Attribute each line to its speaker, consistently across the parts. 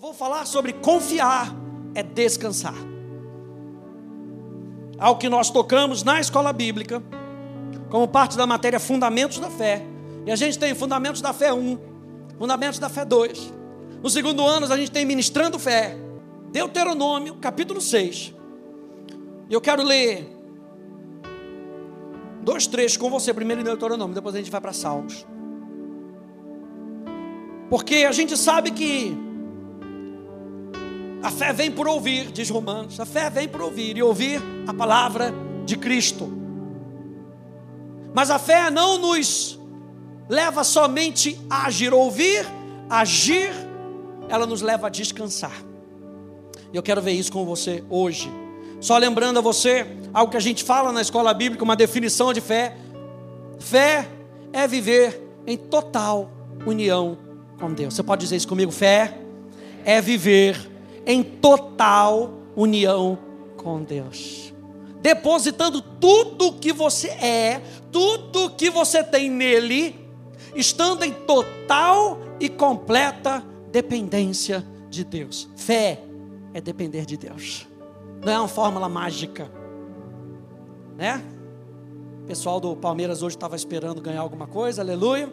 Speaker 1: Eu vou falar sobre confiar é descansar. Algo que nós tocamos na escola bíblica, como parte da matéria Fundamentos da Fé. E a gente tem Fundamentos da Fé 1, Fundamentos da Fé 2. No segundo ano, a gente tem Ministrando Fé. Deuteronômio, capítulo 6. E eu quero ler dois trechos com você, primeiro em Deuteronômio, depois a gente vai para Salmos. Porque a gente sabe que a fé vem por ouvir, diz Romanos. A fé vem por ouvir e ouvir a palavra de Cristo. Mas a fé não nos leva somente a agir, ouvir, agir, ela nos leva a descansar. E eu quero ver isso com você hoje. Só lembrando a você algo que a gente fala na escola bíblica, uma definição de fé. Fé é viver em total união com Deus. Você pode dizer isso comigo? Fé é viver em total união com Deus. Depositando tudo que você é, tudo que você tem nele, estando em total e completa dependência de Deus. Fé é depender de Deus. Não é uma fórmula mágica, né? O pessoal do Palmeiras hoje estava esperando ganhar alguma coisa, aleluia.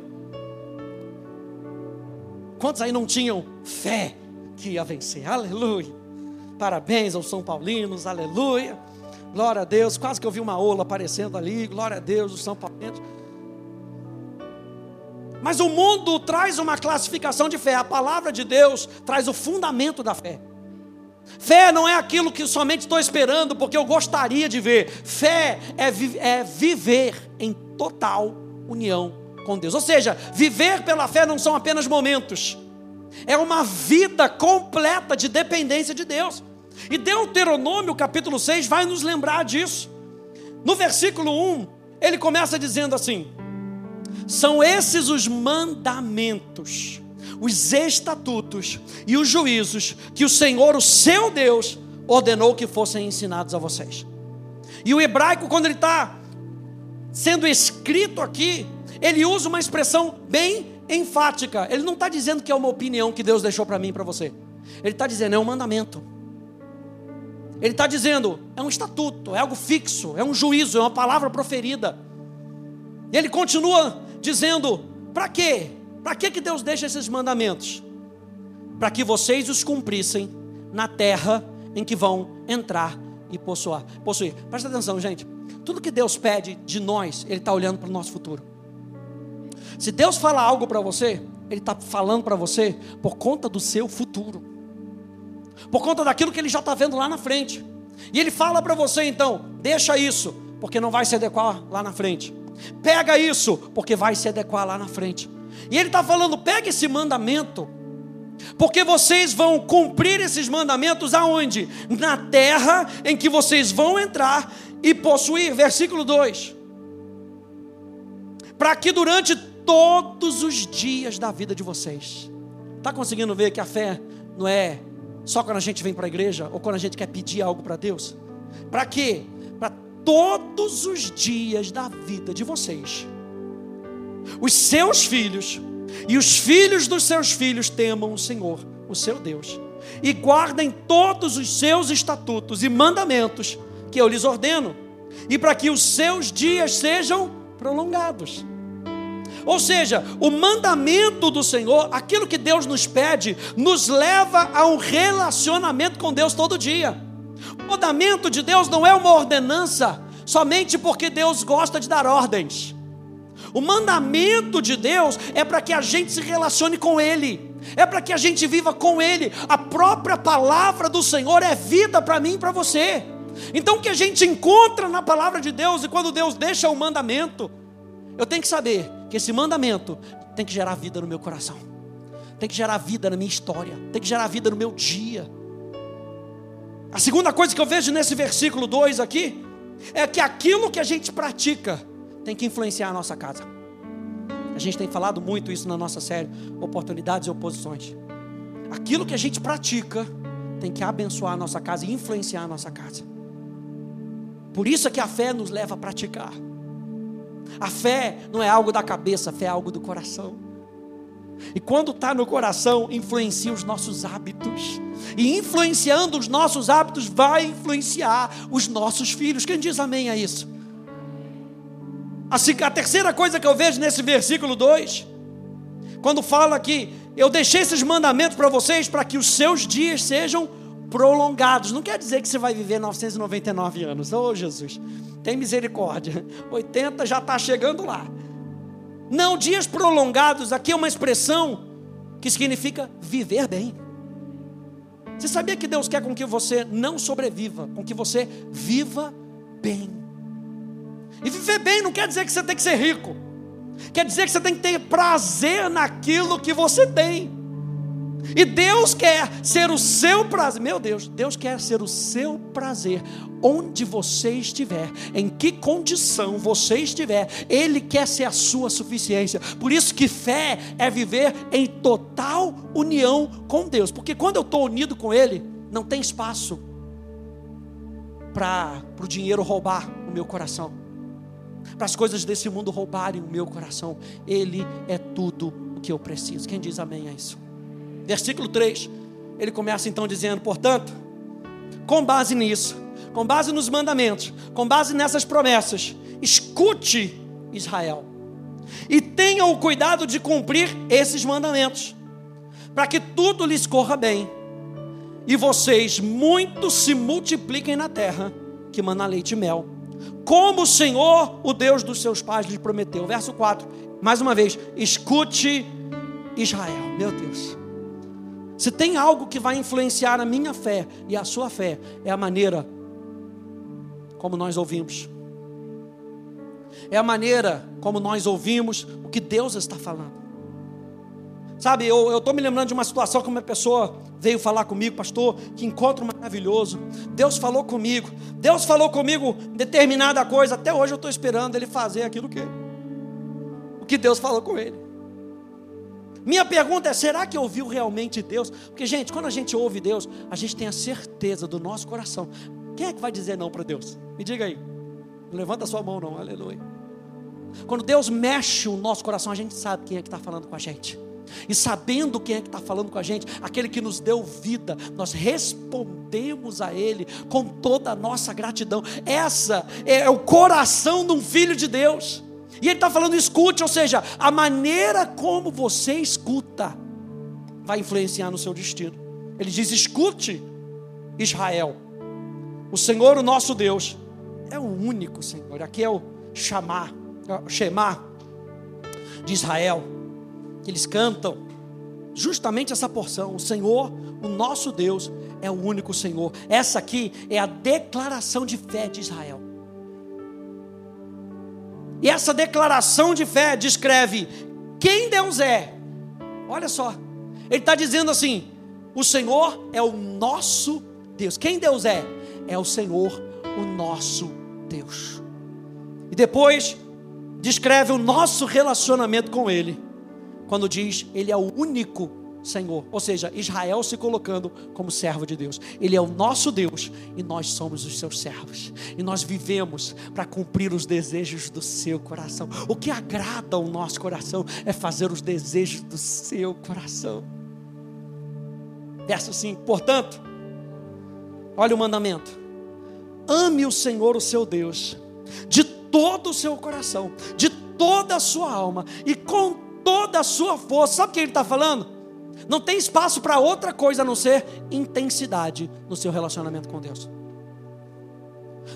Speaker 1: Quantos aí não tinham fé que ia vencer. Aleluia. Parabéns aos São Paulinos, aleluia. Glória a Deus. Quase que eu vi uma ola aparecendo ali. Glória a Deus, os São Paulinos. Mas o mundo traz uma classificação de fé. A palavra de Deus traz o fundamento da fé. Fé não é aquilo que somente estou esperando porque eu gostaria de ver. Fé é, vi é viver em total união com Deus. Ou seja, viver pela fé não são apenas momentos é uma vida completa de dependência de Deus. E Deuteronômio capítulo 6 vai nos lembrar disso. No versículo 1, ele começa dizendo assim: São esses os mandamentos, os estatutos e os juízos que o Senhor, o seu Deus, ordenou que fossem ensinados a vocês. E o hebraico, quando ele está sendo escrito aqui, ele usa uma expressão bem enfática. Ele não está dizendo que é uma opinião que Deus deixou para mim e para você. Ele está dizendo, é um mandamento. Ele está dizendo, é um estatuto, é algo fixo, é um juízo, é uma palavra proferida. E ele continua dizendo, para quê? Para que, que Deus deixa esses mandamentos? Para que vocês os cumprissem na terra em que vão entrar e possuir. possuir. Presta atenção, gente. Tudo que Deus pede de nós, Ele está olhando para o nosso futuro. Se Deus fala algo para você, Ele está falando para você por conta do seu futuro, por conta daquilo que Ele já está vendo lá na frente. E Ele fala para você então: deixa isso, porque não vai se adequar lá na frente. Pega isso, porque vai se adequar lá na frente. E Ele está falando: pega esse mandamento, porque vocês vão cumprir esses mandamentos aonde? Na terra em que vocês vão entrar e possuir. Versículo 2. Para que durante todos os dias da vida de vocês. Está conseguindo ver que a fé não é só quando a gente vem para a igreja ou quando a gente quer pedir algo para Deus? Para quê? Para todos os dias da vida de vocês. Os seus filhos e os filhos dos seus filhos temam o Senhor, o seu Deus, e guardem todos os seus estatutos e mandamentos que eu lhes ordeno, e para que os seus dias sejam prolongados. Ou seja, o mandamento do Senhor, aquilo que Deus nos pede, nos leva a um relacionamento com Deus todo dia. O mandamento de Deus não é uma ordenança somente porque Deus gosta de dar ordens. O mandamento de Deus é para que a gente se relacione com Ele, é para que a gente viva com Ele. A própria palavra do Senhor é vida para mim e para você. Então, o que a gente encontra na palavra de Deus, e quando Deus deixa o mandamento, eu tenho que saber que esse mandamento tem que gerar vida no meu coração, tem que gerar vida na minha história, tem que gerar vida no meu dia. A segunda coisa que eu vejo nesse versículo 2 aqui é que aquilo que a gente pratica tem que influenciar a nossa casa. A gente tem falado muito isso na nossa série Oportunidades e Oposições. Aquilo que a gente pratica tem que abençoar a nossa casa e influenciar a nossa casa. Por isso é que a fé nos leva a praticar. A fé não é algo da cabeça, a fé é algo do coração. E quando está no coração, influencia os nossos hábitos. E influenciando os nossos hábitos, vai influenciar os nossos filhos. Quem diz amém a isso? A terceira coisa que eu vejo nesse versículo 2, quando fala que eu deixei esses mandamentos para vocês para que os seus dias sejam prolongados. Não quer dizer que você vai viver 999 anos. Oh, Jesus, tem misericórdia. 80 já está chegando lá. Não, dias prolongados aqui é uma expressão que significa viver bem. Você sabia que Deus quer com que você não sobreviva, com que você viva bem? E viver bem não quer dizer que você tem que ser rico, quer dizer que você tem que ter prazer naquilo que você tem. E Deus quer ser o seu prazer, meu Deus, Deus quer ser o seu prazer, onde você estiver, em que condição você estiver, Ele quer ser a sua suficiência. Por isso que fé é viver em total união com Deus, porque quando eu estou unido com Ele, não tem espaço para o dinheiro roubar o meu coração, para as coisas desse mundo roubarem o meu coração. Ele é tudo o que eu preciso. Quem diz amém a isso? Versículo 3, ele começa então dizendo: portanto, com base nisso, com base nos mandamentos, com base nessas promessas, escute Israel e tenha o cuidado de cumprir esses mandamentos, para que tudo lhes corra bem e vocês muito se multipliquem na terra que mana leite e mel, como o Senhor, o Deus dos seus pais, lhes prometeu. Verso 4, mais uma vez, escute Israel, meu Deus. Se tem algo que vai influenciar a minha fé e a sua fé, é a maneira como nós ouvimos. É a maneira como nós ouvimos o que Deus está falando. Sabe, eu estou me lembrando de uma situação que uma pessoa veio falar comigo, pastor, que encontro maravilhoso. Deus falou comigo, Deus falou comigo determinada coisa, até hoje eu estou esperando ele fazer aquilo que o que Deus falou com ele. Minha pergunta é: será que ouviu realmente Deus? Porque, gente, quando a gente ouve Deus, a gente tem a certeza do nosso coração. Quem é que vai dizer não para Deus? Me diga aí. Não levanta a sua mão, não, aleluia. Quando Deus mexe o nosso coração, a gente sabe quem é que está falando com a gente. E sabendo quem é que está falando com a gente, aquele que nos deu vida, nós respondemos a Ele com toda a nossa gratidão. Essa é o coração de um filho de Deus. E ele está falando escute, ou seja, a maneira como você escuta vai influenciar no seu destino. Ele diz: escute, Israel. O Senhor, o nosso Deus, é o único Senhor. Aqui é o chamar, o Shemar de Israel. Que eles cantam justamente essa porção. O Senhor, o nosso Deus, é o único Senhor. Essa aqui é a declaração de fé de Israel. E essa declaração de fé descreve quem Deus é. Olha só, ele está dizendo assim: o Senhor é o nosso Deus. Quem Deus é? É o Senhor, o nosso Deus. E depois descreve o nosso relacionamento com Ele, quando diz: Ele é o único Senhor, ou seja, Israel se colocando como servo de Deus. Ele é o nosso Deus e nós somos os seus servos. E nós vivemos para cumprir os desejos do seu coração. O que agrada ao nosso coração é fazer os desejos do seu coração. Verso 5: Portanto, olha o mandamento: ame o Senhor, o seu Deus, de todo o seu coração, de toda a sua alma e com toda a sua força. Sabe o que ele está falando? Não tem espaço para outra coisa a não ser intensidade no seu relacionamento com Deus.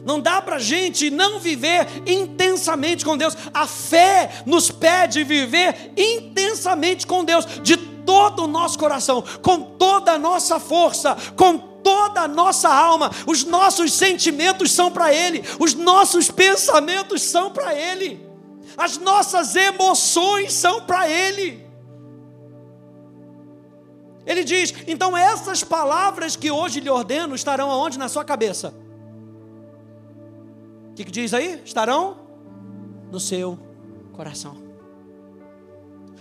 Speaker 1: Não dá para gente não viver intensamente com Deus. A fé nos pede viver intensamente com Deus, de todo o nosso coração, com toda a nossa força, com toda a nossa alma. Os nossos sentimentos são para Ele, os nossos pensamentos são para Ele, as nossas emoções são para Ele. Ele diz: então essas palavras que hoje lhe ordeno estarão aonde na sua cabeça? O que, que diz aí? Estarão no seu coração.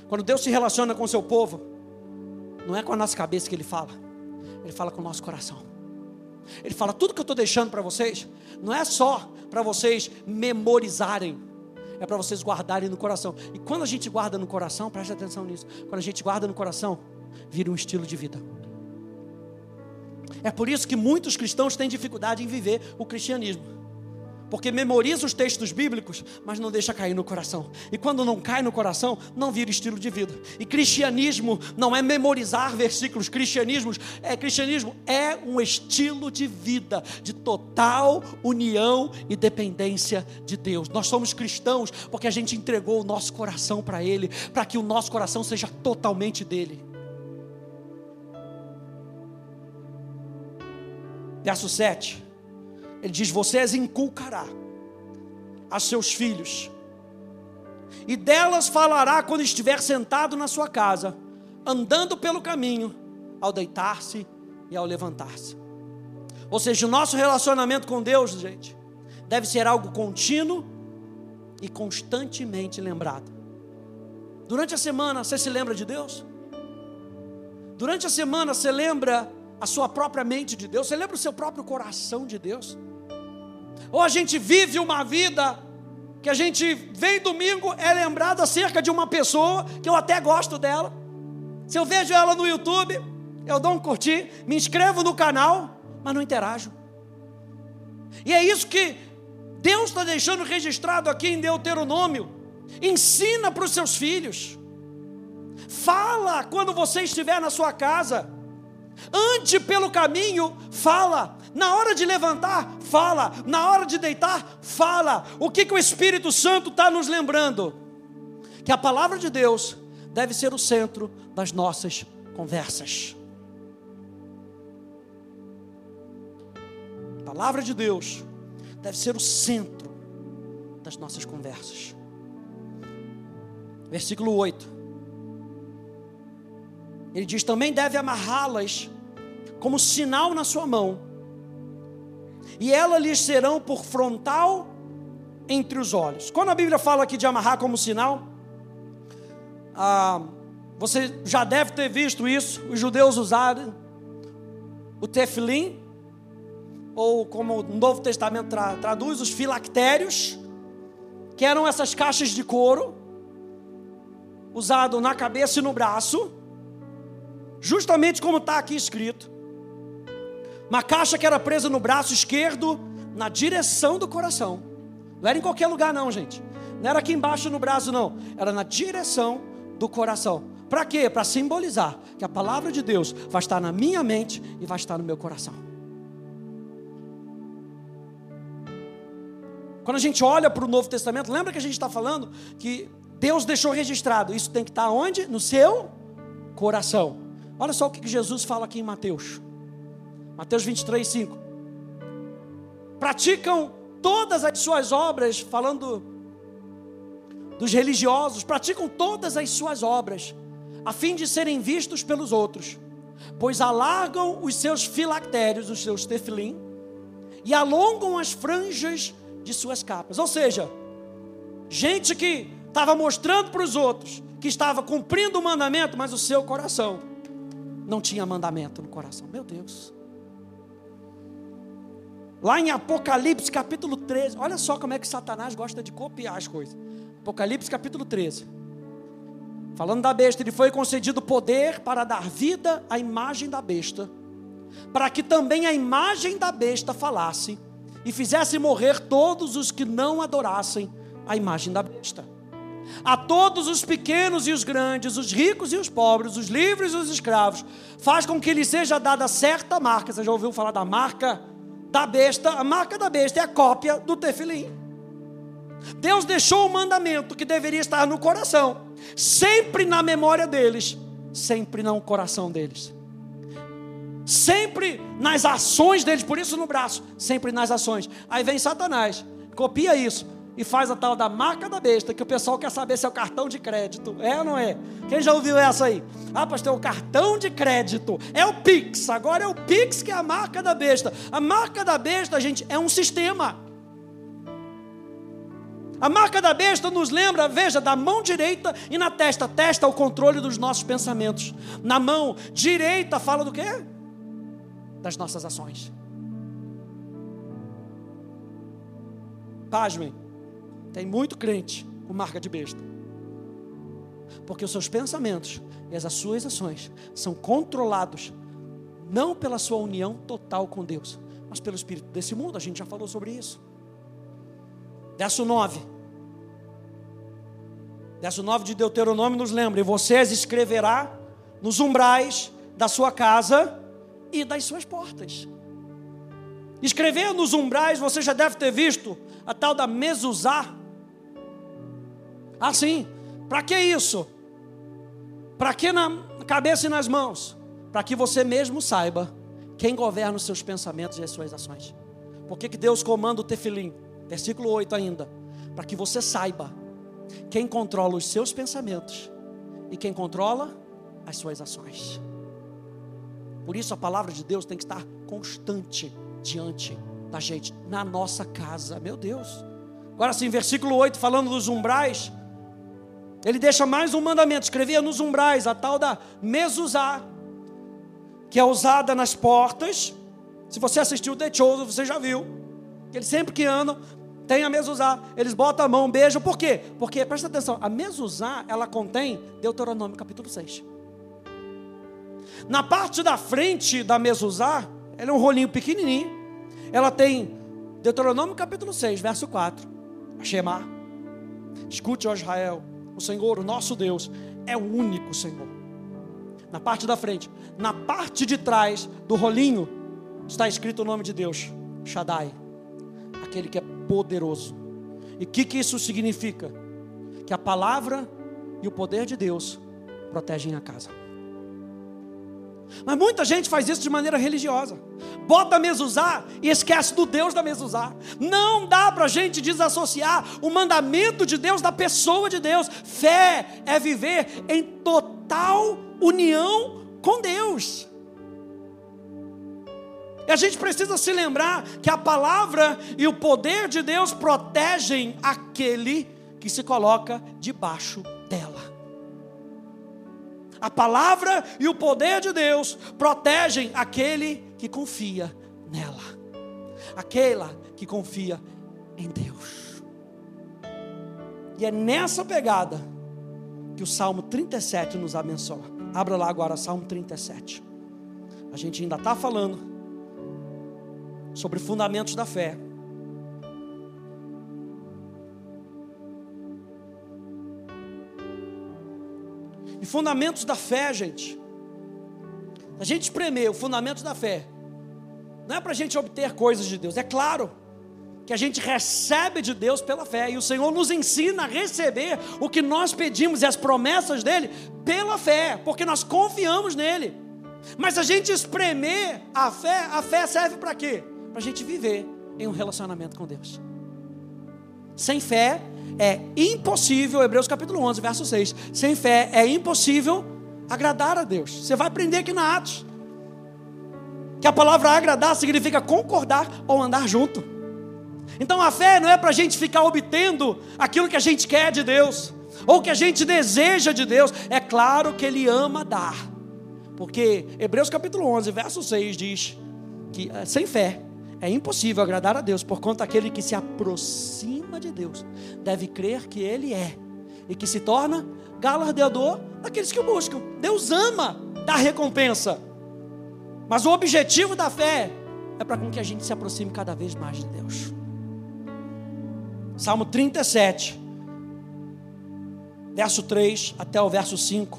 Speaker 1: Quando Deus se relaciona com o seu povo, não é com a nossa cabeça que Ele fala, Ele fala com o nosso coração. Ele fala: tudo que eu estou deixando para vocês, não é só para vocês memorizarem, é para vocês guardarem no coração. E quando a gente guarda no coração, preste atenção nisso. Quando a gente guarda no coração, vira um estilo de vida. É por isso que muitos cristãos têm dificuldade em viver o cristianismo porque memoriza os textos bíblicos, mas não deixa cair no coração. E quando não cai no coração, não vira estilo de vida. E cristianismo não é memorizar versículos, cristianismo é cristianismo é um estilo de vida de total união e dependência de Deus. Nós somos cristãos porque a gente entregou o nosso coração para ele, para que o nosso coração seja totalmente dele. Verso 7. Ele diz: Você as inculcará a seus filhos, e delas falará quando estiver sentado na sua casa, andando pelo caminho, ao deitar-se e ao levantar-se. Ou seja, o nosso relacionamento com Deus, gente, deve ser algo contínuo e constantemente lembrado. Durante a semana, você se lembra de Deus? Durante a semana, você lembra a sua própria mente de Deus? Você lembra o seu próprio coração de Deus? Ou a gente vive uma vida que a gente vem domingo, é lembrado acerca de uma pessoa que eu até gosto dela. Se eu vejo ela no YouTube, eu dou um curtir, me inscrevo no canal, mas não interajo. E é isso que Deus está deixando registrado aqui em Deuteronômio. Ensina para os seus filhos. Fala quando você estiver na sua casa. Ande pelo caminho, fala. Na hora de levantar, fala. Na hora de deitar, fala. O que, que o Espírito Santo está nos lembrando? Que a palavra de Deus deve ser o centro das nossas conversas. A palavra de Deus deve ser o centro das nossas conversas. Versículo 8. Ele diz: também deve amarrá-las como sinal na sua mão e elas lhes serão por frontal entre os olhos. Quando a Bíblia fala aqui de amarrar como sinal, ah, você já deve ter visto isso, os judeus usaram o tefilim, ou como o Novo Testamento tra traduz, os filactérios, que eram essas caixas de couro, usado na cabeça e no braço, justamente como está aqui escrito. Uma caixa que era presa no braço esquerdo, na direção do coração. Não era em qualquer lugar, não, gente. Não era aqui embaixo no braço, não. Era na direção do coração. Para quê? Para simbolizar que a palavra de Deus vai estar na minha mente e vai estar no meu coração. Quando a gente olha para o Novo Testamento, lembra que a gente está falando que Deus deixou registrado. Isso tem que estar onde? No seu coração. Olha só o que Jesus fala aqui em Mateus. Mateus 23, 5. Praticam todas as suas obras, falando dos religiosos, praticam todas as suas obras, a fim de serem vistos pelos outros, pois alargam os seus filactérios, os seus tefilim, e alongam as franjas de suas capas. Ou seja, gente que estava mostrando para os outros que estava cumprindo o mandamento, mas o seu coração não tinha mandamento no coração. Meu Deus. Lá em Apocalipse capítulo 13, olha só como é que Satanás gosta de copiar as coisas. Apocalipse capítulo 13. Falando da besta, ele foi concedido poder para dar vida à imagem da besta, para que também a imagem da besta falasse e fizesse morrer todos os que não adorassem a imagem da besta. A todos os pequenos e os grandes, os ricos e os pobres, os livres e os escravos, faz com que lhe seja dada certa marca. Você já ouviu falar da marca da besta, a marca da besta é a cópia do tefilim. Deus deixou o mandamento que deveria estar no coração, sempre na memória deles, sempre no coração deles. Sempre nas ações deles, por isso no braço, sempre nas ações. Aí vem Satanás, copia isso e faz a tal da marca da besta, que o pessoal quer saber se é o cartão de crédito. É ou não é? Quem já ouviu essa aí? Ah, pastor, é o cartão de crédito. É o Pix. Agora é o Pix que é a marca da besta. A marca da besta, gente, é um sistema. A marca da besta nos lembra, veja, da mão direita e na testa. Testa o controle dos nossos pensamentos. Na mão direita fala do quê? Das nossas ações. Pasmem. Tem muito crente com marca de besta. Porque os seus pensamentos e as suas ações são controlados não pela sua união total com Deus, mas pelo espírito desse mundo. A gente já falou sobre isso. Verso 9. Verso 9 de Deuteronômio nos lembra: E vocês escreverá nos umbrais da sua casa e das suas portas. Escrever nos umbrais, você já deve ter visto a tal da mezuzá. Assim, para que isso? Para que na cabeça e nas mãos? Para que você mesmo saiba quem governa os seus pensamentos e as suas ações. Por que, que Deus comanda o tefilim? Versículo 8 ainda. Para que você saiba quem controla os seus pensamentos e quem controla as suas ações. Por isso a palavra de Deus tem que estar constante diante da gente, na nossa casa. Meu Deus. Agora sim, versículo 8, falando dos umbrais, ele deixa mais um mandamento, escrevia nos umbrais, a tal da mezuzá, que é usada nas portas. Se você assistiu The Chosen, você já viu. Eles sempre que andam, tem a mezuzá, eles botam a mão, beijam. Por quê? Porque, presta atenção, a mezuzá, ela contém Deuteronômio capítulo 6. Na parte da frente da mezuzá, ela é um rolinho pequenininho. Ela tem Deuteronômio capítulo 6, verso 4. Shema. Escute, ó Israel, o Senhor, o nosso Deus, é o único Senhor. Na parte da frente, na parte de trás do rolinho, está escrito o nome de Deus, Shaddai, aquele que é poderoso. E o que, que isso significa? Que a palavra e o poder de Deus protegem a casa. Mas muita gente faz isso de maneira religiosa. Bota a mesuzá e esquece do Deus da mesuzá. Não dá para a gente desassociar o mandamento de Deus da pessoa de Deus. Fé é viver em total união com Deus. E a gente precisa se lembrar que a palavra e o poder de Deus protegem aquele que se coloca debaixo dela. A palavra e o poder de Deus protegem aquele que confia nela, aquela que confia em Deus. E é nessa pegada que o Salmo 37 nos abençoa. Abra lá agora, Salmo 37. A gente ainda está falando sobre fundamentos da fé. E fundamentos da fé, gente. A gente espremer o fundamento da fé. Não é para a gente obter coisas de Deus. É claro que a gente recebe de Deus pela fé. E o Senhor nos ensina a receber o que nós pedimos e as promessas dele pela fé. Porque nós confiamos nele. Mas a gente espremer a fé, a fé serve para quê? Para a gente viver em um relacionamento com Deus. Sem fé, é impossível, Hebreus capítulo 11, verso 6. Sem fé é impossível agradar a Deus. Você vai aprender aqui na Atos. Que a palavra agradar significa concordar ou andar junto. Então a fé não é para a gente ficar obtendo aquilo que a gente quer de Deus, ou que a gente deseja de Deus. É claro que Ele ama dar, porque Hebreus capítulo 11, verso 6 diz que eh, sem fé é impossível agradar a Deus, por conta aquele que se aproxima de Deus deve crer que Ele é e que se torna galardeador daqueles que o buscam. Deus ama dar recompensa, mas o objetivo da fé é para com que a gente se aproxime cada vez mais de Deus. Salmo 37, verso 3 até o verso 5.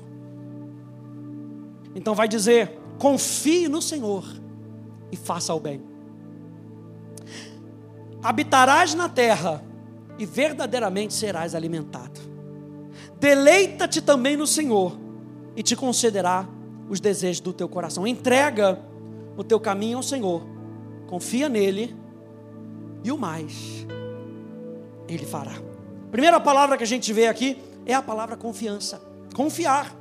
Speaker 1: Então vai dizer: confie no Senhor e faça o bem habitarás na terra e verdadeiramente serás alimentado. Deleita-te também no Senhor e te concederá os desejos do teu coração. Entrega o teu caminho ao Senhor, confia nele e o mais ele fará. Primeira palavra que a gente vê aqui é a palavra confiança. Confiar.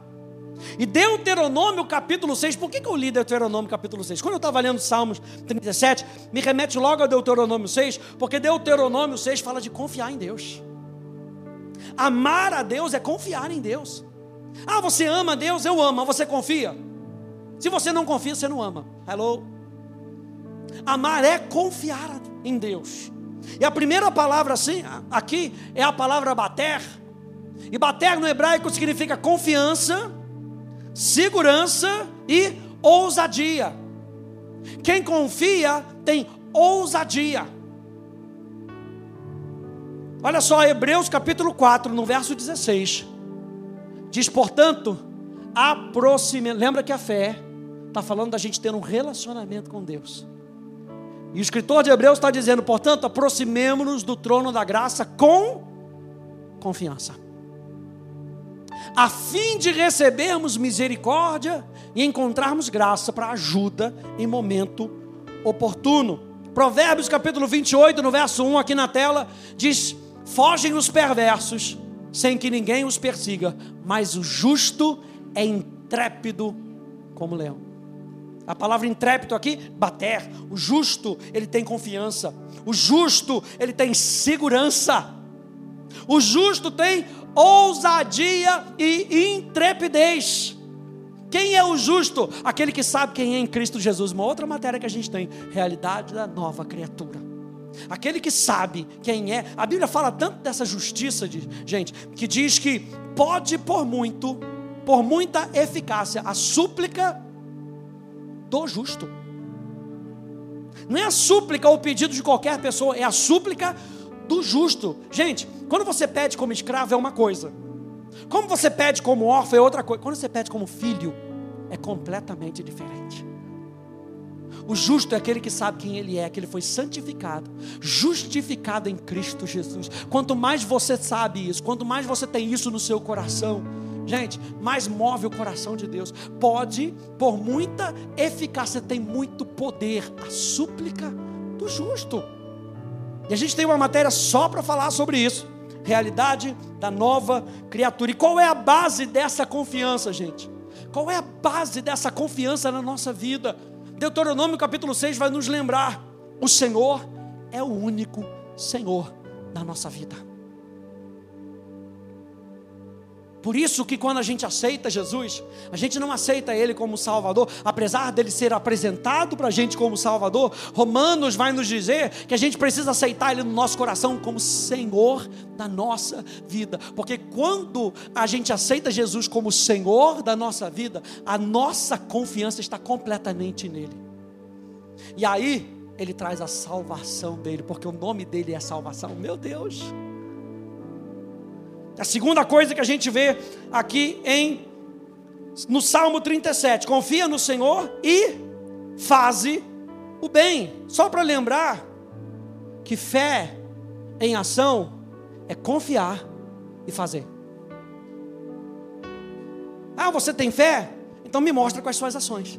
Speaker 1: E Deuteronômio capítulo 6, por que, que eu li Deuteronômio capítulo 6? Quando eu estava lendo Salmos 37, me remete logo a Deuteronômio 6, porque Deuteronômio 6 fala de confiar em Deus. Amar a Deus é confiar em Deus. Ah, você ama Deus? Eu amo, você confia? Se você não confia, você não ama. Hello? Amar é confiar em Deus. E a primeira palavra assim, aqui é a palavra bater. E bater no hebraico significa confiança, segurança e ousadia. Quem confia tem ousadia. Olha só, Hebreus capítulo 4, no verso 16. Diz, portanto, aproxime. Lembra que a fé está falando da gente ter um relacionamento com Deus. E o escritor de Hebreus está dizendo, portanto, aproximemo-nos do trono da graça com confiança, a fim de recebermos misericórdia e encontrarmos graça para ajuda em momento oportuno. Provérbios capítulo 28, no verso 1 aqui na tela, diz: Fogem os perversos, sem que ninguém os persiga, mas o justo é intrépido como leão. A palavra intrépido aqui, bater. O justo, ele tem confiança. O justo, ele tem segurança. O justo tem ousadia e intrepidez. Quem é o justo? Aquele que sabe quem é em Cristo Jesus. Uma outra matéria que a gente tem: realidade da nova criatura. Aquele que sabe quem é. A Bíblia fala tanto dessa justiça, de, gente, que diz que pode por muito, por muita eficácia, a súplica do justo. Não é a súplica ou o pedido de qualquer pessoa, é a súplica do justo. Gente, quando você pede como escravo é uma coisa. Como você pede como órfão é outra coisa. Quando você pede como filho, é completamente diferente. O justo é aquele que sabe quem ele é, que ele foi santificado, justificado em Cristo Jesus. Quanto mais você sabe isso, quanto mais você tem isso no seu coração, Gente, mais move o coração de Deus. Pode, por muita eficácia, tem muito poder a súplica do justo. E a gente tem uma matéria só para falar sobre isso. Realidade da nova criatura. E qual é a base dessa confiança, gente? Qual é a base dessa confiança na nossa vida? Deuteronômio capítulo 6 vai nos lembrar: o Senhor é o único Senhor da nossa vida. Por isso que quando a gente aceita Jesus, a gente não aceita Ele como Salvador, apesar dele ser apresentado para a gente como Salvador, Romanos vai nos dizer que a gente precisa aceitar Ele no nosso coração como Senhor da nossa vida, porque quando a gente aceita Jesus como Senhor da nossa vida, a nossa confiança está completamente nele. E aí Ele traz a salvação dele, porque o nome dele é salvação. Meu Deus! A segunda coisa que a gente vê aqui em no Salmo 37, confia no Senhor e faze o bem. Só para lembrar que fé em ação é confiar e fazer. Ah, você tem fé? Então me mostra quais suas ações.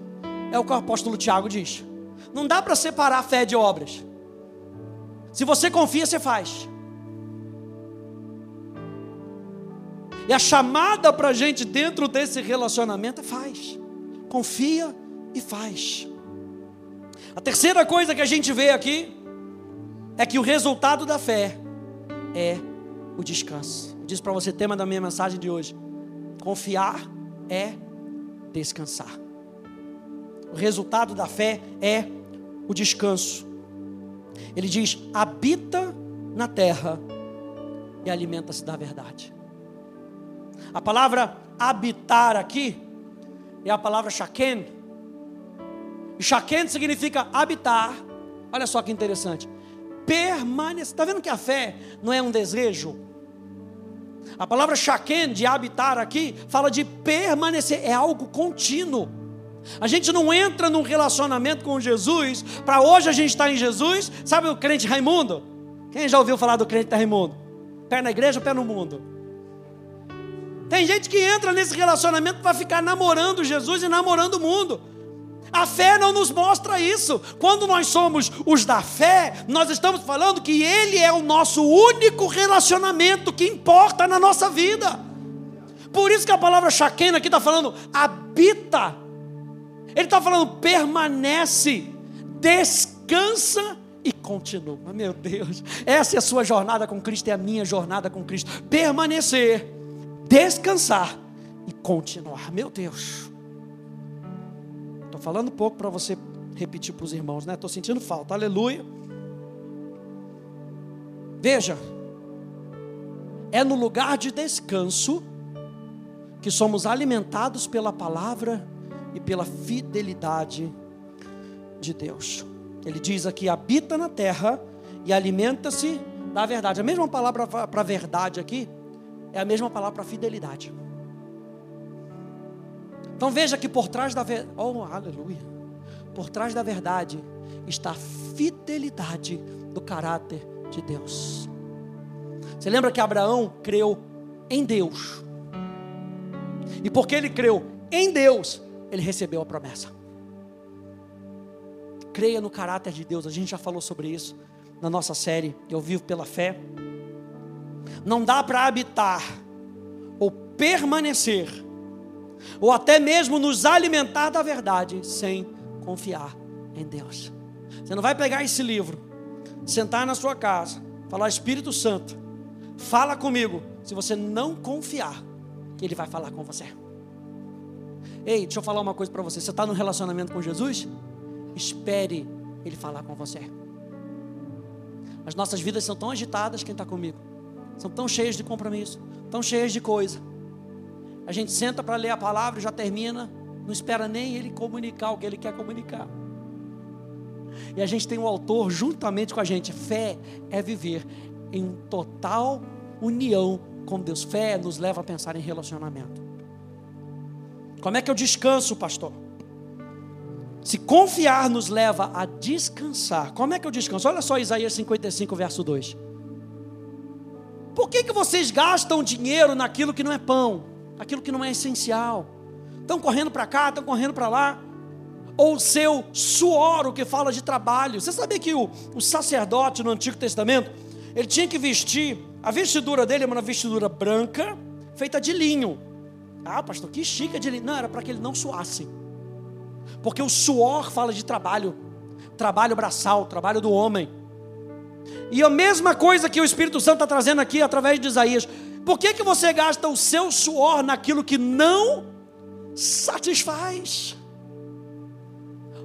Speaker 1: É o que o apóstolo Tiago diz. Não dá para separar fé de obras. Se você confia, você faz. E a chamada para a gente dentro desse relacionamento é faz. Confia e faz. A terceira coisa que a gente vê aqui é que o resultado da fé é o descanso. Eu disse para você, tema da minha mensagem de hoje: confiar é descansar. O resultado da fé é o descanso. Ele diz: habita na terra e alimenta-se da verdade. A palavra habitar aqui é a palavra shaken. E shaken significa habitar. Olha só que interessante. Permanecer. Está vendo que a fé não é um desejo? A palavra shaken, de habitar aqui, fala de permanecer, é algo contínuo. A gente não entra num relacionamento com Jesus, para hoje a gente estar tá em Jesus, sabe o crente Raimundo? Quem já ouviu falar do crente Raimundo? Pé na igreja, pé no mundo. Tem gente que entra nesse relacionamento para ficar namorando Jesus e namorando o mundo. A fé não nos mostra isso. Quando nós somos os da fé, nós estamos falando que Ele é o nosso único relacionamento que importa na nossa vida. Por isso que a palavra chaquena aqui está falando habita. Ele está falando permanece, descansa e continua. Meu Deus, essa é a sua jornada com Cristo, é a minha jornada com Cristo. Permanecer descansar e continuar. Meu Deus. Estou falando pouco para você repetir para os irmãos, né? Estou sentindo falta. Aleluia. Veja, é no lugar de descanso que somos alimentados pela palavra e pela fidelidade de Deus. Ele diz aqui: habita na terra e alimenta-se da verdade. A mesma palavra para verdade aqui é a mesma palavra para fidelidade. Então veja que por trás da verdade, oh aleluia, por trás da verdade está a fidelidade do caráter de Deus. Você lembra que Abraão creu em Deus, e porque ele creu em Deus, ele recebeu a promessa. Creia no caráter de Deus, a gente já falou sobre isso na nossa série Eu Vivo pela Fé. Não dá para habitar ou permanecer, ou até mesmo nos alimentar da verdade, sem confiar em Deus. Você não vai pegar esse livro, sentar na sua casa, falar Espírito Santo, fala comigo, se você não confiar que Ele vai falar com você. Ei, deixa eu falar uma coisa para você. Você está no relacionamento com Jesus? Espere Ele falar com você. As nossas vidas são tão agitadas, quem está comigo? São tão cheias de compromisso, tão cheias de coisa. A gente senta para ler a palavra e já termina, não espera nem ele comunicar o que ele quer comunicar. E a gente tem o um autor juntamente com a gente. Fé é viver em total união com Deus. Fé nos leva a pensar em relacionamento. Como é que eu descanso, pastor? Se confiar nos leva a descansar, como é que eu descanso? Olha só Isaías 55, verso 2. Por que, que vocês gastam dinheiro naquilo que não é pão, aquilo que não é essencial? Estão correndo para cá, estão correndo para lá. Ou o seu suor, o que fala de trabalho. Você sabia que o, o sacerdote no Antigo Testamento, ele tinha que vestir, a vestidura dele era uma vestidura branca, feita de linho. Ah, pastor, que chique de linho. Não, era para que ele não suasse. Porque o suor fala de trabalho, trabalho braçal, trabalho do homem. E a mesma coisa que o Espírito Santo está trazendo aqui através de Isaías. Por que, que você gasta o seu suor naquilo que não satisfaz?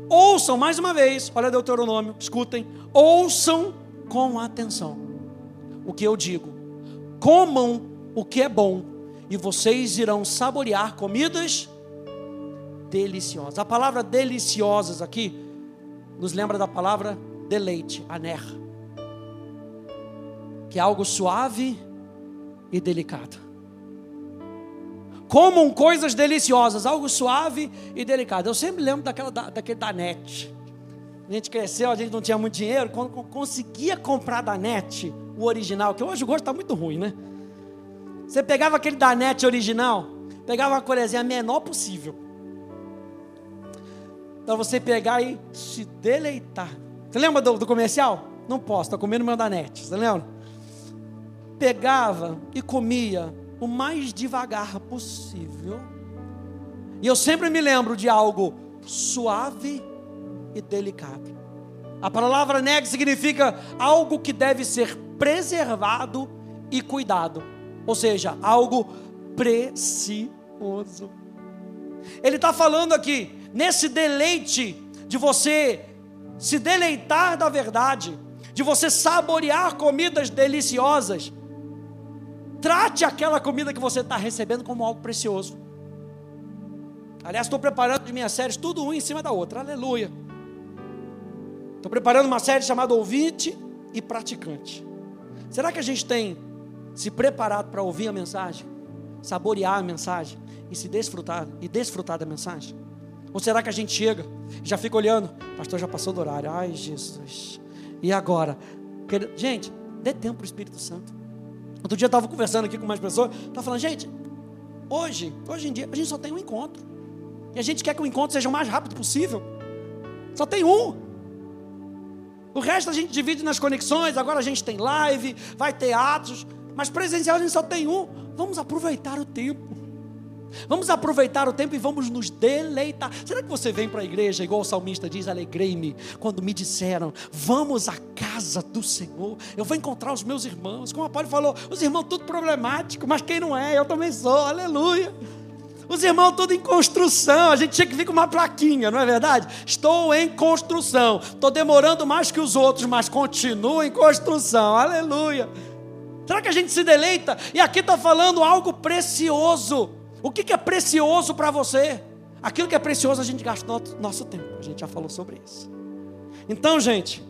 Speaker 1: Ouçam mais uma vez, olha Deuteronômio, escutem, ouçam com atenção o que eu digo, comam o que é bom, e vocês irão saborear comidas deliciosas. A palavra deliciosas aqui nos lembra da palavra deleite, aner, que é algo suave e delicado. Comam coisas deliciosas, algo suave e delicado. Eu sempre lembro daquela, da, daquele da net. A gente cresceu, a gente não tinha muito dinheiro. Quando conseguia comprar da net, o original, que hoje o gosto está muito ruim, né? Você pegava aquele da net original, pegava uma colherzinha menor possível para você pegar e se deleitar. Você lembra do, do comercial? Não posso, estou comendo meu da net. Você lembra? Pegava e comia o mais devagar possível. E eu sempre me lembro de algo suave e delicado. A palavra neg significa algo que deve ser preservado e cuidado. Ou seja, algo precioso. Ele está falando aqui, nesse deleite de você se deleitar da verdade, de você saborear comidas deliciosas, trate aquela comida que você está recebendo como algo precioso. Aliás, estou preparando as minhas séries, tudo um em cima da outra, aleluia. Estou preparando uma série chamada Ouvinte e Praticante. Será que a gente tem se preparado para ouvir a mensagem, saborear a mensagem e se desfrutar e desfrutar da mensagem? Ou será que a gente chega e já fica olhando? Pastor, já passou do horário. Ai, Jesus. E agora? Gente, dê tempo para o Espírito Santo. Outro dia eu estava conversando aqui com mais pessoas. Estava falando, gente, hoje, hoje em dia, a gente só tem um encontro. E a gente quer que o encontro seja o mais rápido possível. Só tem um. O resto a gente divide nas conexões. Agora a gente tem live, vai ter atos. Mas presencial a gente só tem um. Vamos aproveitar o tempo. Vamos aproveitar o tempo e vamos nos deleitar. Será que você vem para a igreja, igual o salmista diz, alegrei-me, quando me disseram, vamos à casa do Senhor, eu vou encontrar os meus irmãos. Como a Paulo falou, os irmãos tudo problemático, mas quem não é, eu também sou, aleluia. Os irmãos tudo em construção, a gente tinha que vir com uma plaquinha, não é verdade? Estou em construção, estou demorando mais que os outros, mas continuo em construção, aleluia. Será que a gente se deleita? E aqui está falando algo precioso. O que, é precioso para você? Aquilo que é precioso a gente gasta nosso, nosso tempo, a gente já falou sobre isso. Então, gente,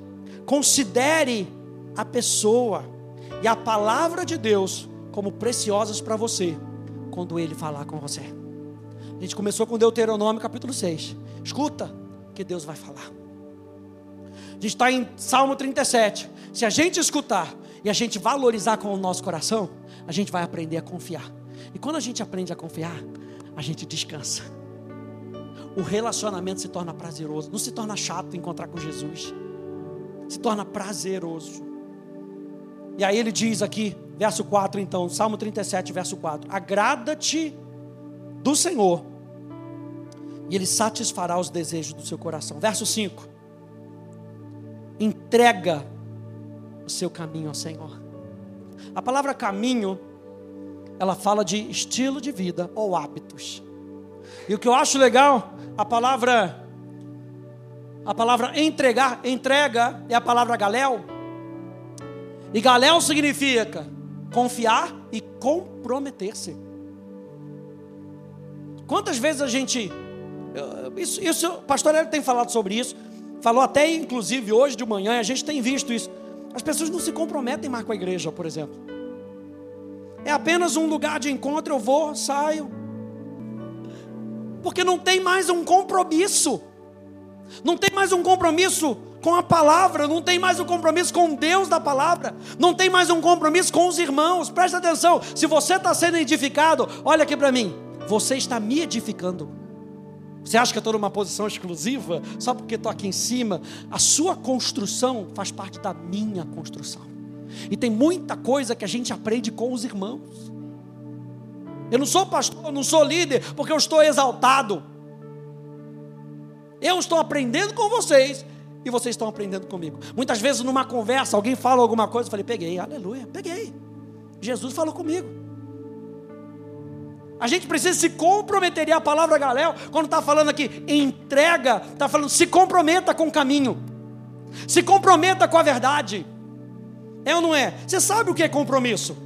Speaker 1: considere a pessoa e a palavra de Deus como preciosas para você quando ele falar com você. A gente começou com Deuteronômio capítulo 6. Escuta que Deus vai falar. A gente está em Salmo 37. Se a gente escutar e a gente valorizar com o nosso coração, a gente vai aprender a confiar. E quando a gente aprende a confiar, a gente descansa. O relacionamento se torna prazeroso, não se torna chato encontrar com Jesus. Se torna prazeroso. E aí ele diz aqui, verso 4 então, Salmo 37, verso 4: Agrada-te do Senhor, e Ele satisfará os desejos do seu coração. Verso 5: Entrega o seu caminho ao Senhor. A palavra caminho, ela fala de estilo de vida ou hábitos. E o que eu acho legal, a palavra a palavra entregar, entrega é a palavra galéu. E galéu significa confiar e comprometer-se. Quantas vezes a gente. Isso, isso, o pastor Hélio tem falado sobre isso. Falou até, inclusive, hoje de manhã, a gente tem visto isso. As pessoas não se comprometem mais com a igreja, por exemplo. É apenas um lugar de encontro, eu vou, saio. Porque não tem mais um compromisso. Não tem mais um compromisso com a palavra, não tem mais um compromisso com Deus da palavra, não tem mais um compromisso com os irmãos. Presta atenção, se você está sendo edificado, olha aqui para mim. Você está me edificando. Você acha que eu estou numa posição exclusiva só porque estou aqui em cima? A sua construção faz parte da minha construção. E tem muita coisa que a gente aprende com os irmãos. Eu não sou pastor, eu não sou líder porque eu estou exaltado. Eu estou aprendendo com vocês e vocês estão aprendendo comigo. Muitas vezes numa conversa, alguém fala alguma coisa, eu falei, peguei, aleluia, peguei. Jesus falou comigo. A gente precisa se comprometer. E a palavra Galéu, quando está falando aqui, entrega, está falando se comprometa com o caminho, se comprometa com a verdade. É ou não é? Você sabe o que é compromisso?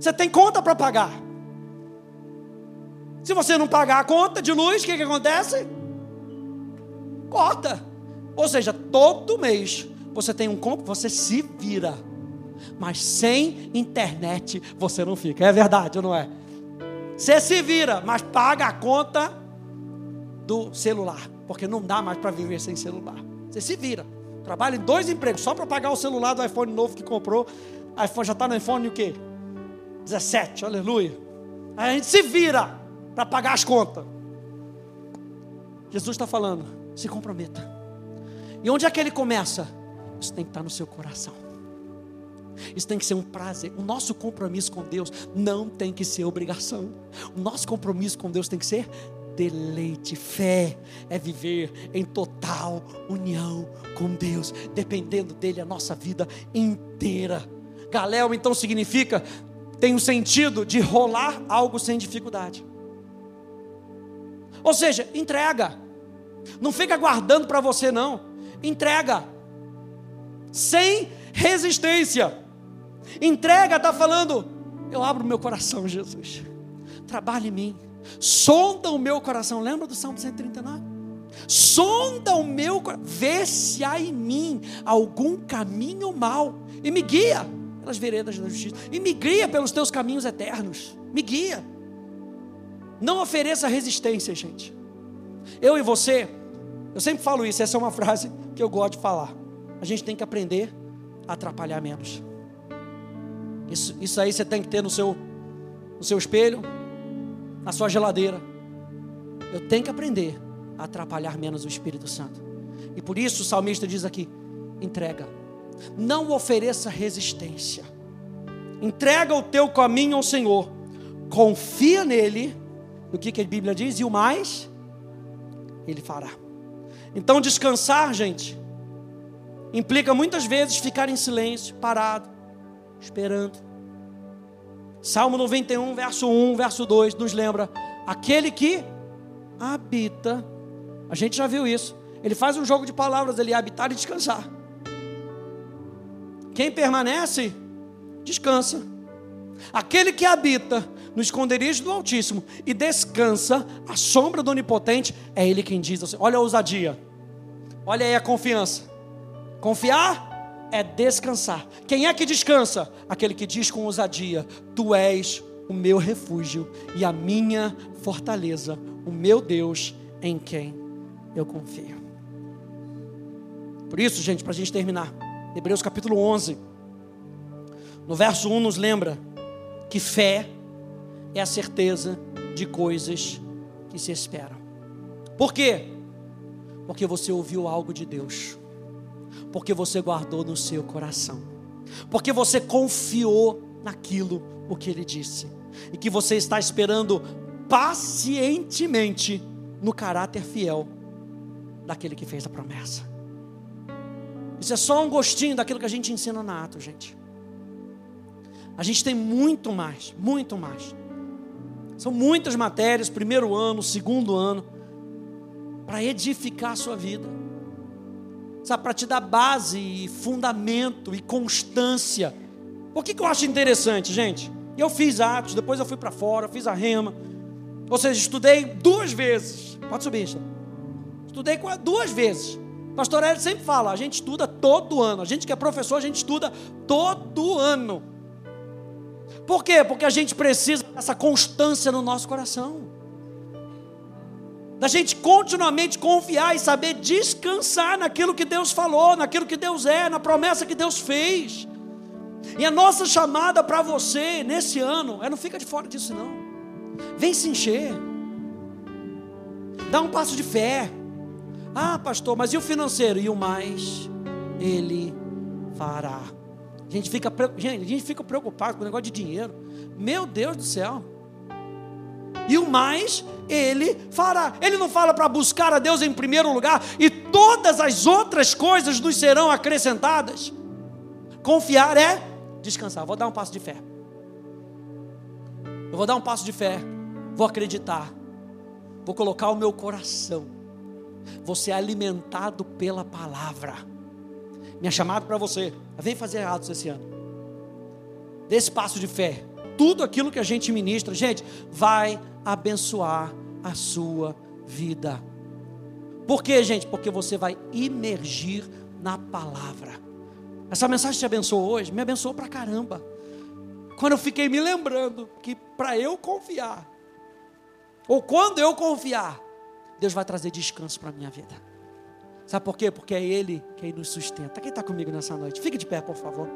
Speaker 1: Você tem conta para pagar. Se você não pagar a conta de luz, o que, que acontece? Corta. Ou seja, todo mês você tem um compro, você se vira. Mas sem internet você não fica. É verdade ou não é? Você se vira, mas paga a conta do celular, porque não dá mais para viver sem celular. Você se vira. Trabalha em dois empregos só para pagar o celular do iPhone novo que comprou. iPhone já está no iPhone o quê? 17, aleluia. Aí a gente se vira para pagar as contas. Jesus está falando, se comprometa. E onde é que ele começa? Isso tem que estar no seu coração. Isso tem que ser um prazer. O nosso compromisso com Deus não tem que ser obrigação. O nosso compromisso com Deus tem que ser deleite. Fé é viver em total união com Deus, dependendo dele a nossa vida inteira. Galéu então significa tem o um sentido de rolar algo sem dificuldade. Ou seja, entrega. Não fica guardando para você não. Entrega. Sem resistência. Entrega está falando, eu abro meu coração, Jesus. Trabalhe em mim. Sonda o meu coração. Lembra do Salmo 139? Sonda o meu coração. Vê se há em mim algum caminho mal. E me guia pelas veredas da justiça. E me guia pelos teus caminhos eternos. Me guia. Não ofereça resistência, gente. Eu e você, eu sempre falo isso, essa é uma frase que eu gosto de falar. A gente tem que aprender a atrapalhar menos. Isso, isso aí você tem que ter no seu, no seu espelho, na sua geladeira. Eu tenho que aprender a atrapalhar menos o Espírito Santo. E por isso o salmista diz aqui: entrega, não ofereça resistência, entrega o teu caminho ao Senhor, confia nele, no que, que a Bíblia diz, e o mais, ele fará. Então, descansar, gente, implica muitas vezes ficar em silêncio, parado, esperando. Salmo 91, verso 1, verso 2 nos lembra: aquele que habita. A gente já viu isso. Ele faz um jogo de palavras ali, habitar e descansar. Quem permanece, descansa. Aquele que habita no esconderijo do Altíssimo e descansa à sombra do Onipotente, é Ele quem diz assim: olha a ousadia, olha aí a confiança. Confiar é descansar. Quem é que descansa? Aquele que diz com ousadia: Tu és o meu refúgio e a minha fortaleza, o meu Deus em quem eu confio. Por isso, gente, para a gente terminar, Hebreus capítulo 11, no verso 1 nos lembra que fé é a certeza de coisas que se esperam. Por quê? Porque você ouviu algo de Deus, porque você guardou no seu coração, porque você confiou naquilo o que Ele disse, e que você está esperando pacientemente no caráter fiel daquele que fez a promessa. Isso é só um gostinho daquilo que a gente ensina na ato, gente. A gente tem muito mais, muito mais. São muitas matérias, primeiro ano, segundo ano, para edificar a sua vida. Sabe, para te dar base e fundamento e constância. Por que, que eu acho interessante, gente? Eu fiz Atos, depois eu fui para fora, fiz a rema. Ou seja, estudei duas vezes. Pode subir, isso. Estudei duas vezes. Pastor Hélio sempre fala, a gente estuda todo ano. A gente que é professor, a gente estuda todo ano. Por quê? Porque a gente precisa dessa constância no nosso coração. Da gente continuamente confiar e saber descansar naquilo que Deus falou, naquilo que Deus é, na promessa que Deus fez. E a nossa chamada para você nesse ano é não fica de fora disso não. Vem se encher. Dá um passo de fé. Ah, pastor, mas e o financeiro? E o mais ele fará. A gente fica, gente, a gente fica preocupado com o negócio de dinheiro. Meu Deus do céu. E o mais ele fará. Ele não fala para buscar a Deus em primeiro lugar e todas as outras coisas nos serão acrescentadas. Confiar é descansar. Vou dar um passo de fé. Eu vou dar um passo de fé. Vou acreditar. Vou colocar o meu coração. Vou ser alimentado pela palavra. Minha chamada para você. Vem fazer atos esse ano. Desse passo de fé. Tudo aquilo que a gente ministra, gente, vai abençoar a sua vida. Por quê, gente? Porque você vai imergir na palavra. Essa mensagem te abençoou hoje? Me abençoou pra caramba. Quando eu fiquei me lembrando que para eu confiar, ou quando eu confiar, Deus vai trazer descanso para a minha vida. Sabe por quê? Porque é Ele quem nos sustenta. Quem está comigo nessa noite? Fique de pé, por favor.